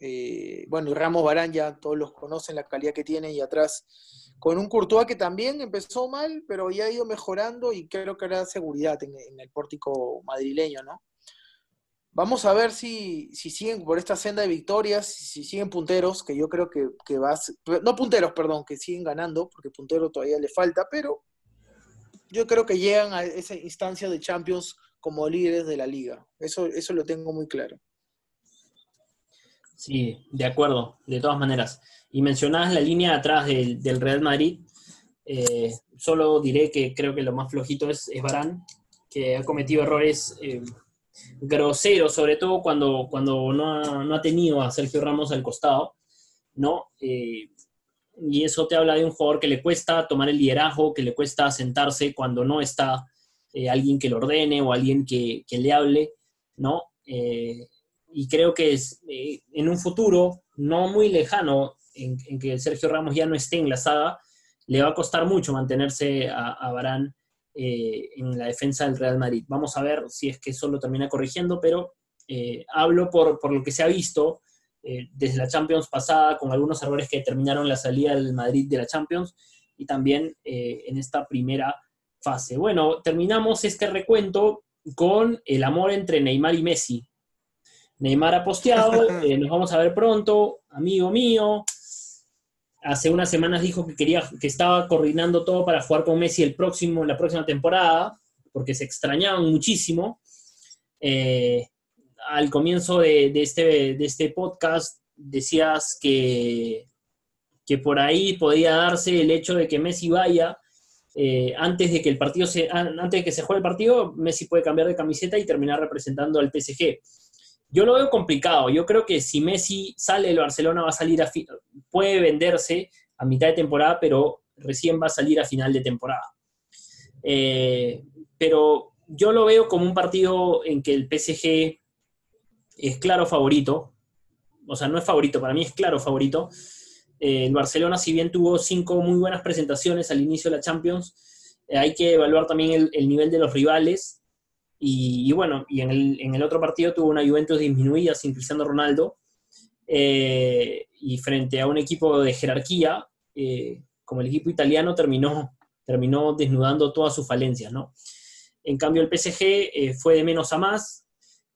Eh, bueno, y Ramos Barán ya todos los conocen, la calidad que tiene, y atrás con un Courtois que también empezó mal, pero ya ha ido mejorando y creo que hará seguridad en, el pórtico madrileño, ¿no? Vamos a ver si, si, siguen por esta senda de victorias, si siguen punteros, que yo creo que, que va a, no punteros, perdón, que siguen ganando, porque puntero todavía le falta, pero yo creo que llegan a esa instancia de Champions como líderes de la liga. Eso, eso lo tengo muy claro. Sí, de acuerdo, de todas maneras. Y mencionabas la línea atrás del, Real Madrid. Eh, solo diré que creo que lo más flojito es, es Barán, que ha cometido errores eh, groseros, sobre todo cuando, cuando no, ha, tenido a Sergio Ramos al costado, ¿no? Eh, y eso te habla de un jugador que le cuesta tomar el liderazgo, que le cuesta sentarse cuando no está alguien que lo ordene o alguien que, que le hable, ¿no? Y creo que es, eh, en un futuro no muy lejano, en, que Sergio Ramos ya no esté en la saga, le va a costar mucho mantenerse a, a Barán eh, en la defensa del Real Madrid. Vamos a ver si es que eso lo termina corrigiendo, pero eh, hablo por, por, lo que se ha visto desde la Champions pasada, con algunos errores que determinaron la salida del Madrid de la Champions y también en esta primera fase. Bueno, terminamos este recuento con el amor entre Neymar y Messi. Neymar ha posteado, eh, nos vamos a ver pronto, amigo mío. Hace unas semanas dijo que quería, que estaba coordinando todo para jugar con Messi el próximo, la próxima temporada, porque se extrañaban muchísimo. Eh, al comienzo de, este, de este podcast decías que, que por ahí podía darse el hecho de que Messi vaya eh, antes de que el partido se, antes de que se juegue el partido, Messi puede cambiar de camiseta y terminar representando al PSG. Yo lo veo complicado. Yo creo que si Messi sale, el Barcelona va a salir a puede venderse a mitad de temporada, pero recién va a salir a final de temporada. Eh, pero yo lo veo como un partido en que el PSG es claro favorito. O sea, no es favorito, para mí es claro favorito. Eh, el Barcelona, si bien tuvo cinco muy buenas presentaciones al inicio de la Champions, eh, hay que evaluar también el, nivel de los rivales. Y, bueno, y en el, en el, otro partido tuvo una Juventus disminuida sin Cristiano Ronaldo. Eh, y frente a un equipo de jerarquía, eh, como el equipo italiano, terminó, terminó desnudando todas sus falencias, ¿no? En cambio, el PSG eh, fue de menos a más,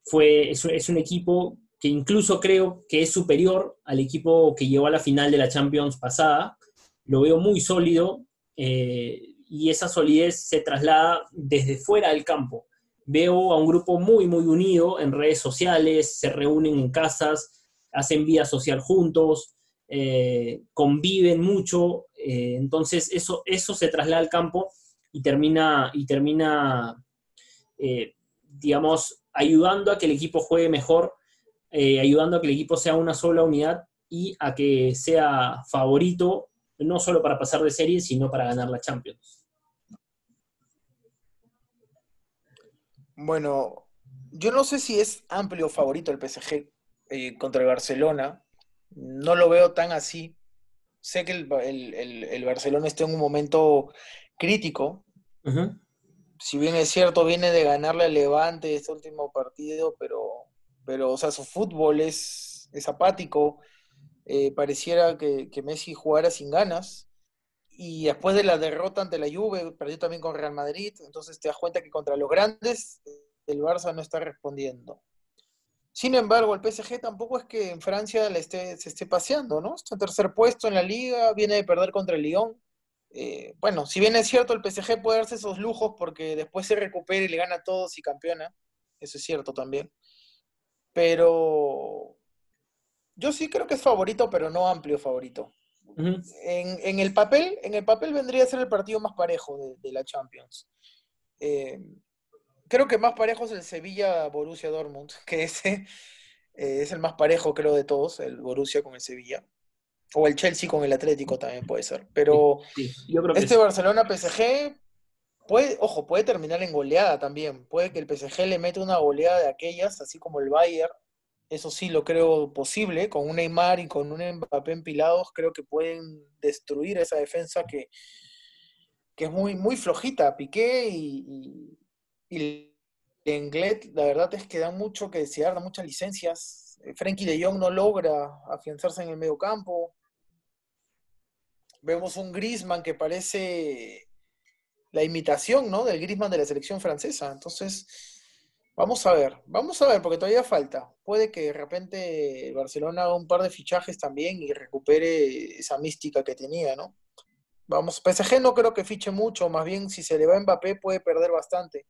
fue, es, un equipo que incluso creo que es superior al equipo que llegó a la final de la Champions pasada. Lo veo muy sólido y esa solidez se traslada desde fuera del campo veo a un grupo muy, muy unido en redes sociales, se reúnen en casas, hacen vida social juntos, eh, conviven mucho, eh, entonces eso, eso se traslada al campo y termina, y termina eh, digamos, ayudando a que el equipo juegue mejor, ayudando a que el equipo sea una sola unidad y a que sea favorito, no solo para pasar de serie, sino para ganar la Champions. Bueno, yo no sé si es amplio favorito el PSG eh, contra el Barcelona. No lo veo tan así. Sé que el, Barcelona está en un momento crítico. Si bien es cierto, viene de ganarle al Levante este último partido, pero, pero o sea, su fútbol es, es apático. Eh, pareciera que, que, Messi jugara sin ganas. Y después de la derrota ante la Juve, perdió también con Real Madrid. Entonces te das cuenta que contra los grandes el Barça no está respondiendo. Sin embargo, el PSG tampoco es que en Francia le esté, se esté paseando, ¿no? Está en tercer puesto en la liga, viene de perder contra el Lyon. Eh, bueno, si bien es cierto, el PSG puede darse esos lujos porque después se recupera y le gana a todos y campeona. Eso es cierto también. Pero yo sí creo que es favorito, pero no amplio favorito. En, el papel, en el papel vendría a ser el partido más parejo de, la Champions. Eh, creo que más parejo es el Sevilla-Borussia Dortmund, que ese eh, es el más parejo, creo, de todos, el Borussia con el Sevilla. O el Chelsea con el Atlético también puede ser. Pero este Barcelona-PSG puede, ojo, puede terminar en goleada también. Puede que el PSG le meta una goleada de aquellas, así como el Bayern. Eso sí lo creo posible. Con un Neymar y con un Mbappé empilados, creo que pueden destruir esa defensa que, que es muy, muy flojita. Piqué y y Englet, la verdad es que da mucho que desear, da muchas licencias. Eh, Frenkie de Jong no logra afianzarse en el medio campo. Vemos un Grisman que parece la imitación, ¿no? Del Grisman de la selección francesa. Entonces, vamos a ver, vamos a ver, porque todavía falta. Puede que de repente Barcelona haga un par de fichajes también y recupere esa mística que tenía, ¿no? Vamos, PSG no creo que fiche mucho, más bien si se le va a Mbappé puede perder bastante.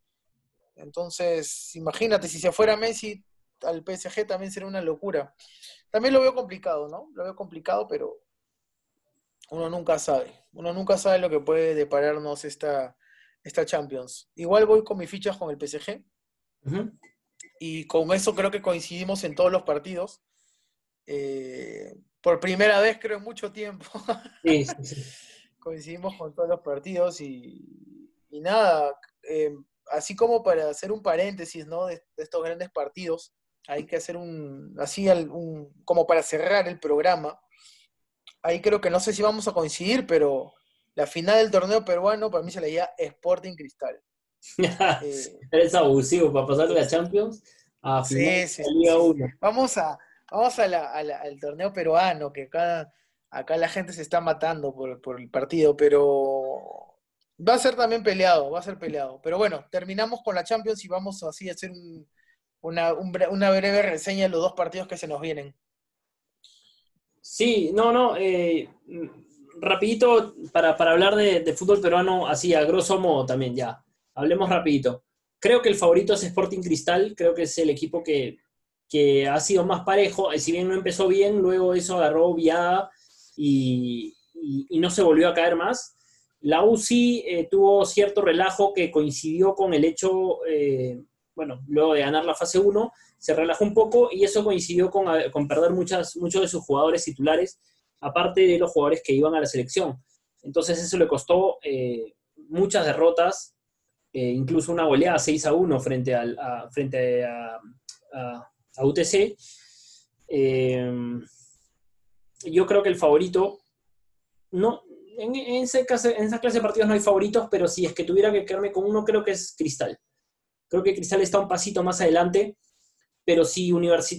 Entonces, imagínate, si se fuera Messi al PSG también sería una locura. También lo veo complicado, ¿no? Lo veo complicado, pero uno nunca sabe. Uno nunca sabe lo que puede depararnos esta, esta Champions. Igual voy con mis fichas con el PSG. Y con eso creo que coincidimos en todos los partidos. Eh, por primera vez, creo, en mucho tiempo. Sí, Coincidimos con todos los partidos y, nada. Eh, así como para hacer un paréntesis, ¿no? De, estos grandes partidos, hay que hacer un, así, un, como para cerrar el programa. Ahí creo que no sé si vamos a coincidir, pero la final del torneo peruano para mí se leía Sporting Cristal. Eh, Eres abusivo para pasar la Champions a final sí, Liga 1. Vamos, a, vamos al torneo peruano, que acá, acá la gente se está matando por, por el partido, pero Va a ser también peleado, va a ser peleado. Pero bueno, terminamos con la Champions y vamos así a hacer una, breve reseña de los dos partidos que se nos vienen. Sí, no, no, eh, rapidito para, hablar de, fútbol peruano, así a grosso modo también ya. Hablemos rapidito. Creo que el favorito es Sporting Cristal, creo que es el equipo que, ha sido más parejo, si bien no empezó bien, luego eso agarró viada y, y no se volvió a caer más la UCI eh, tuvo cierto relajo que coincidió con el hecho, eh, bueno, luego de ganar la fase 1, se relajó un poco y eso coincidió con, perder muchas, muchos de sus jugadores titulares, aparte de los jugadores que iban a la selección. Entonces eso le costó eh, muchas derrotas, incluso una goleada 6 a 1 frente, al, a, frente a, a UTC. yo creo que el favorito, no, en, esa clase, de partidos no hay favoritos, pero si es que tuviera que quedarme con uno, creo que es Cristal. Creo que Cristal está un pasito más adelante, pero sí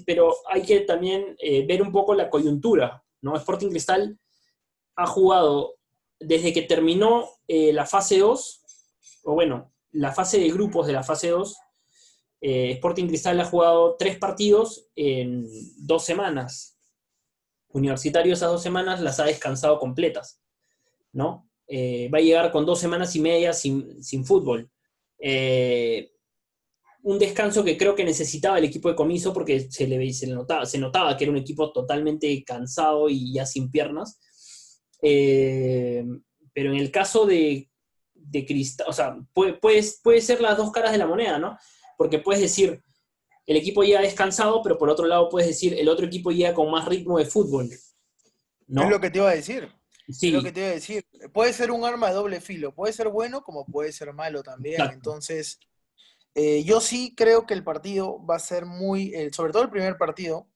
pero hay que también eh, ver un poco la coyuntura, ¿no? Sporting Cristal ha jugado desde que terminó eh, la fase 2, o bueno, la fase de grupos de la fase 2, eh, Sporting Cristal ha jugado tres partidos en dos semanas. Universitario esas dos semanas las ha descansado completas. ¿no? Eh, va a llegar con dos semanas y media sin, fútbol. Eh, un descanso que creo que necesitaba el equipo de comiso porque se le, se notaba, se notaba que era un equipo totalmente cansado y ya sin piernas. Pero en el caso de, de Cristal, o sea, puede, puede, ser las dos caras de la moneda, ¿no? Porque puedes decir, el equipo ya descansado, pero por otro lado puedes decir, el otro equipo ya con más ritmo de fútbol. ¿no? Es lo que te iba a decir. Sí. lo que te iba a decir. Puede ser un arma de doble filo. Puede ser bueno como puede ser malo también. Entonces, Eh, yo sí creo que el partido va a ser muy, sobre todo el primer partido,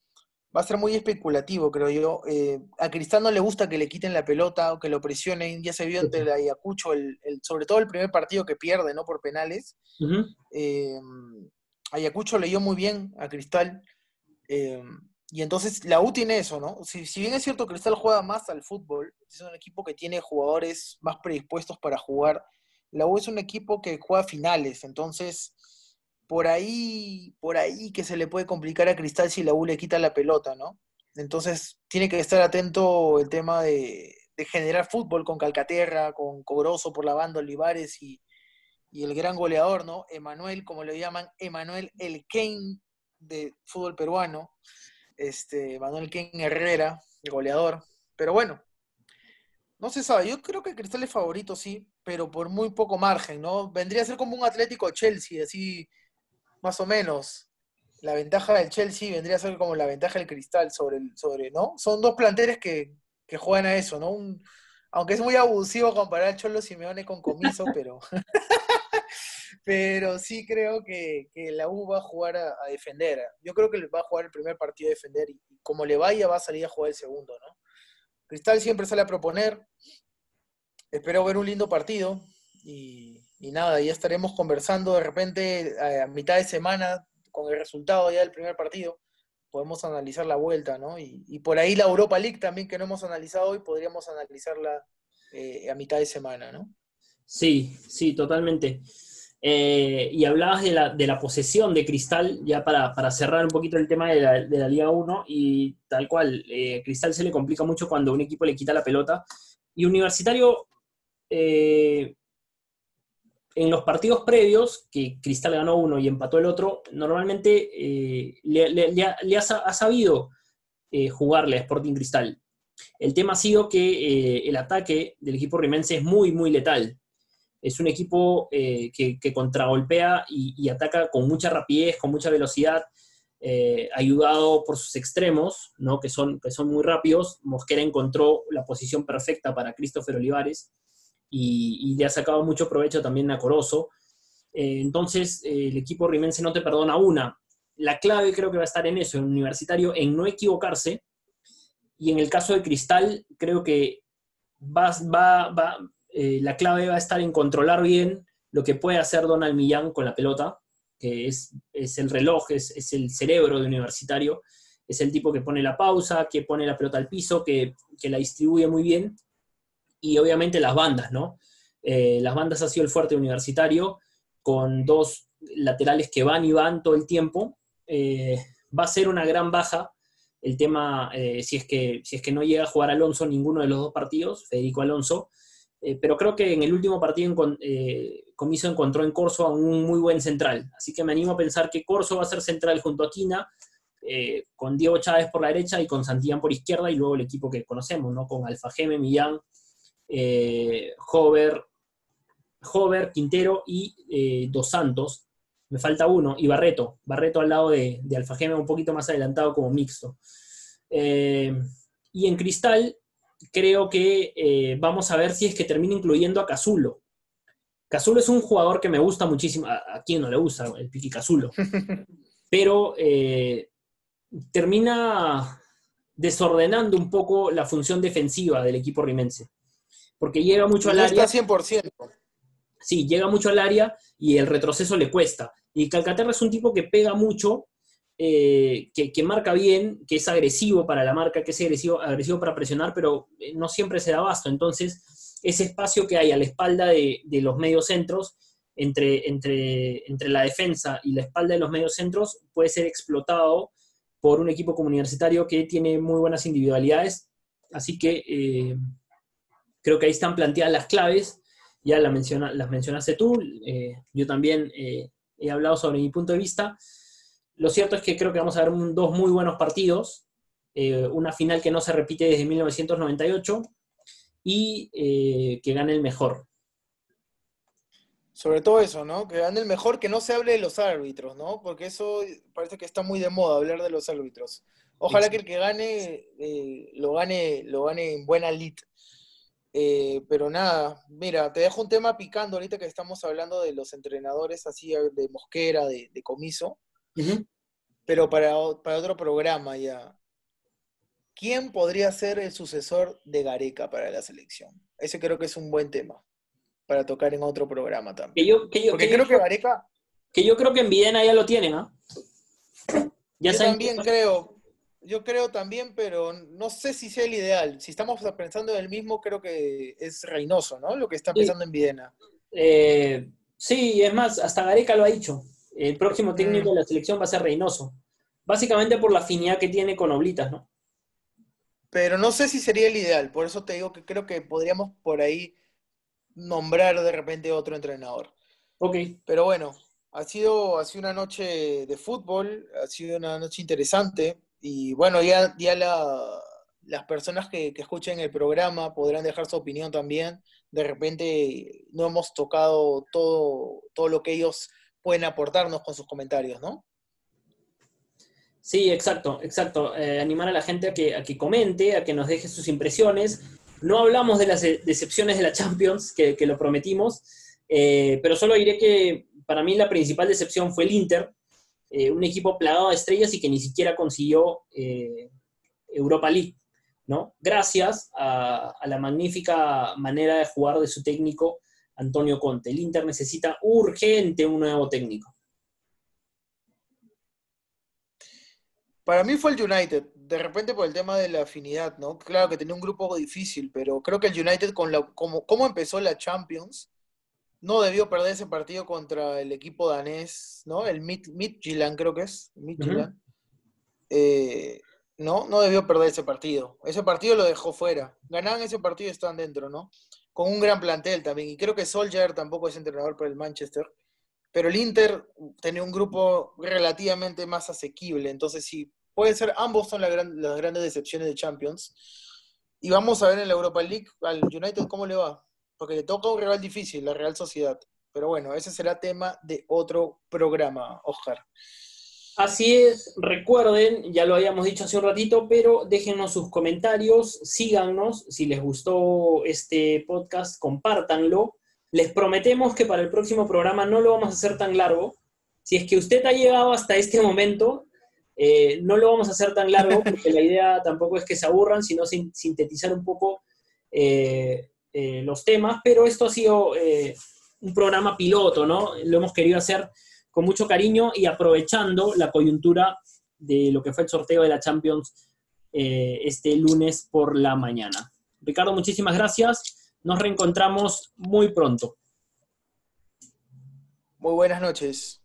va a ser muy especulativo, creo yo. Eh, a Cristal no le gusta que le quiten la pelota o que lo presionen. Ya se vio ante el Ayacucho, el, sobre todo el primer partido que pierde, ¿no? Por penales. Eh, Ayacucho leyó muy bien a Cristal. y entonces la U tiene eso, ¿no? Si, si, bien es cierto que Cristal juega más al fútbol, es un equipo que tiene jugadores más predispuestos para jugar. La U es un equipo que juega finales, entonces por ahí, por ahí que se le puede complicar a Cristal si la U le quita la pelota, ¿no? Entonces tiene que estar atento el tema de, generar fútbol con Calcaterra, con Cogroso por la banda, Olivares y, el gran goleador, ¿no? Emanuel, como le llaman, Emanuel el Kane de fútbol peruano, este, Manuel Kane Herrera, el goleador. Pero bueno, no se sabe. Yo creo que Cristal es favorito, sí, pero por muy poco margen, ¿no? Vendría a ser como un Atlético Chelsea, así más o menos. La ventaja del Chelsea vendría a ser como la ventaja del Cristal sobre el, sobre, ¿no? Son dos planteles que, juegan a eso, ¿no? aunque es muy abusivo comparar a Cholo Simeone con Comiso, pero, pero sí creo que, la U va a jugar a, defender. Yo creo que va a jugar el primer partido a defender y, como le vaya va a salir a jugar el segundo, ¿no? Cristal siempre sale a proponer. Espero ver un lindo partido y, y nada, ya estaremos conversando de repente a mitad de semana con el resultado ya del primer partido. Podemos analizar la vuelta, ¿no? Y, por ahí la Europa League también que no hemos analizado hoy, podríamos analizarla eh, a mitad de semana, ¿no? Sí, sí, totalmente. Eh, y hablabas de la, de la, posesión de Cristal, ya para, cerrar un poquito el tema de la, de la Liga 1, y tal cual, eh, Cristal se le complica mucho cuando un equipo le quita la pelota. Y Universitario en los partidos previos, que Cristal ganó uno y empató el otro, normalmente eh, le, ha, sabido eh, jugarle a Sporting Cristal. El tema ha sido que eh, el ataque del equipo rimense es muy, muy letal. Es un equipo que, contragolpea y, ataca con mucha rapidez, con mucha velocidad, ayudado por sus extremos, ¿no? que, son, que son muy rápidos. Mosquera encontró la posición perfecta para Christopher Olivares y, le ha sacado mucho provecho también a Corozo. Eh, entonces, eh, el equipo rimense no te perdona una. La clave creo que va a estar en eso, en universitario, en no equivocarse. Y en el caso de Cristal, creo que va, va, va eh, la clave va a estar en controlar bien lo que puede hacer Donald Millán con la pelota, que es, es el reloj, es, es, el cerebro de universitario. Es el tipo que pone la pausa, que pone la pelota al piso, que, que la distribuye muy bien y obviamente las bandas, ¿no? Eh, las bandas ha sido el fuerte universitario, con dos laterales que van y van todo el tiempo. Eh, va a ser una gran baja el tema, eh, si, es que, si es que no llega a jugar Alonso ninguno de los dos partidos, Federico Alonso, pero creo que en el último partido Comiso encontró en Corso a un muy buen central, así que me animo a pensar que Corso va a ser central junto a Quina, con Diego Chávez por la derecha y con Santillán por izquierda, y luego el equipo que conocemos, ¿no? Con Alfajeme, Millán, eh, Hover, Hover, Quintero y eh, Dos Santos. Me falta uno, y Barreto. Barreto al lado de, de Alfajeme, un poquito más adelantado como mixto. Eh, y en Cristal, creo que vamos a ver si es que termina incluyendo a Cazulo. Cazulo es un jugador que me gusta muchísimo. ¿A, quien no le gusta el Piqui Cazulo? Pero termina desordenando un poco la función defensiva del equipo rimense porque llega mucho al área. 100%. Sí, llega mucho al área y el retroceso le cuesta. Y Calcaterra es un tipo que pega mucho, eh, que, marca bien, que es agresivo para la marca, que es agresivo, agresivo para presionar, pero eh, no siempre se da abasto. Entonces, ese espacio que hay a la espalda de, los medios centros, entre, entre, entre, la defensa y la espalda de los medios centros, puede ser explotado por un equipo como universitario que tiene muy buenas individualidades. Así que eh, Creo que ahí están planteadas las claves, ya las, menciona, las mencionaste tú, eh, yo también eh, he hablado sobre mi punto de vista. Lo cierto es que creo que vamos a ver dos muy buenos partidos, eh, una final que no se repite desde 1998 y que gane el mejor. Sobre todo eso, ¿no? Que gane el mejor, que no se hable de los árbitros, ¿no? Porque eso parece que está muy de moda hablar de los árbitros. Ojalá que el que gane lo gane lo gane en buena lit Eh, pero nada, mira, te dejo un tema picando ahorita que estamos hablando de los entrenadores así de Mosquera, de, Comiso, pero para, para otro programa ya. ¿Quién podría ser el sucesor de Gareca para la selección?Ese creo que es un buen tema para tocar en otro programa también. Que yo, que yo, Porque creo que Gareca... Que yo creo que en Videna ya lo tienen, ¿no? yo también creo, yo creo también, pero no sé si sea el ideal. Si estamos pensando en el mismo, creo que es Reynoso, ¿no? Lo que está pensando en Videna. Eh, sí, es más, hasta Gareca lo ha dicho. El próximo técnico mm. de la selección va a ser Reynoso. Básicamente por la afinidad que tiene con Oblitas, ¿no? pero no sé si sería el ideal. Por eso te digo que creo que podríamos por ahí nombrar de repente otro entrenador. Ok. Pero bueno, ha sido, ha sido una noche de fútbol, ha sido una noche interesante. Y bueno, ya, ya las personas que, que, escuchen el programa podrán dejar su opinión también. De repente no hemos tocado todo, todo lo que ellos pueden aportarnos con sus comentarios, ¿no? Sí, exacto, exacto. Eh, animar a la gente a que, a que comente, a que nos deje sus impresiones. No hablamos de las decepciones de la Champions, que, lo prometimos, eh, pero solo diré que para mí la principal decepción fue el Inter, eh, un equipo plagado de estrellas y que ni siquiera consiguió Europa League, ¿no? Gracias a, a la magnífica manera de jugar de su técnico Antonio Conte. El Inter necesita urgente un nuevo técnico. Para mí fue el United, de repente por el tema de la afinidad, ¿no? Claro que tenía un grupo difícil, pero creo que el United, con la, como, como empezó la Champions, no debió perder ese partido contra el equipo danés, ¿no? El Midtjylland creo que es. Midtjylland. Eh, no, no debió perder ese partido. Ese partido lo dejó fuera. Ganaban ese partido y están dentro, ¿no? Con un gran plantel también. Y creo que Solskjaer tampoco es entrenador por el Manchester. Pero el Inter tenía un grupo relativamente más asequible. Entonces, sí, puede ser, ambos son las grandes decepciones de Champions. Y vamos a ver en la Europa League al United cómo le va. Porque le toca un rival difícil, la Real Sociedad. Pero bueno, ese será tema de otro programa, Oscar. Así es, recuerden, ya lo habíamos dicho hace un ratito, pero déjenos sus comentarios, síganos, si les gustó este podcast, compártanlo. Les prometemos que para el próximo programa no lo vamos a hacer tan largo. Si es que usted ha llegado hasta este momento, eh, no lo vamos a hacer tan largo porque la idea tampoco es que se aburran, sino sintetizar un poco eh, eh, los temas, pero esto ha sido un programa piloto, ¿no? Lo hemos querido hacer con mucho cariño y aprovechando la coyuntura de lo que fue el sorteo de la Champions este lunes por la mañana. Ricardo, muchísimas gracias. Nos reencontramos muy pronto. Muy buenas noches.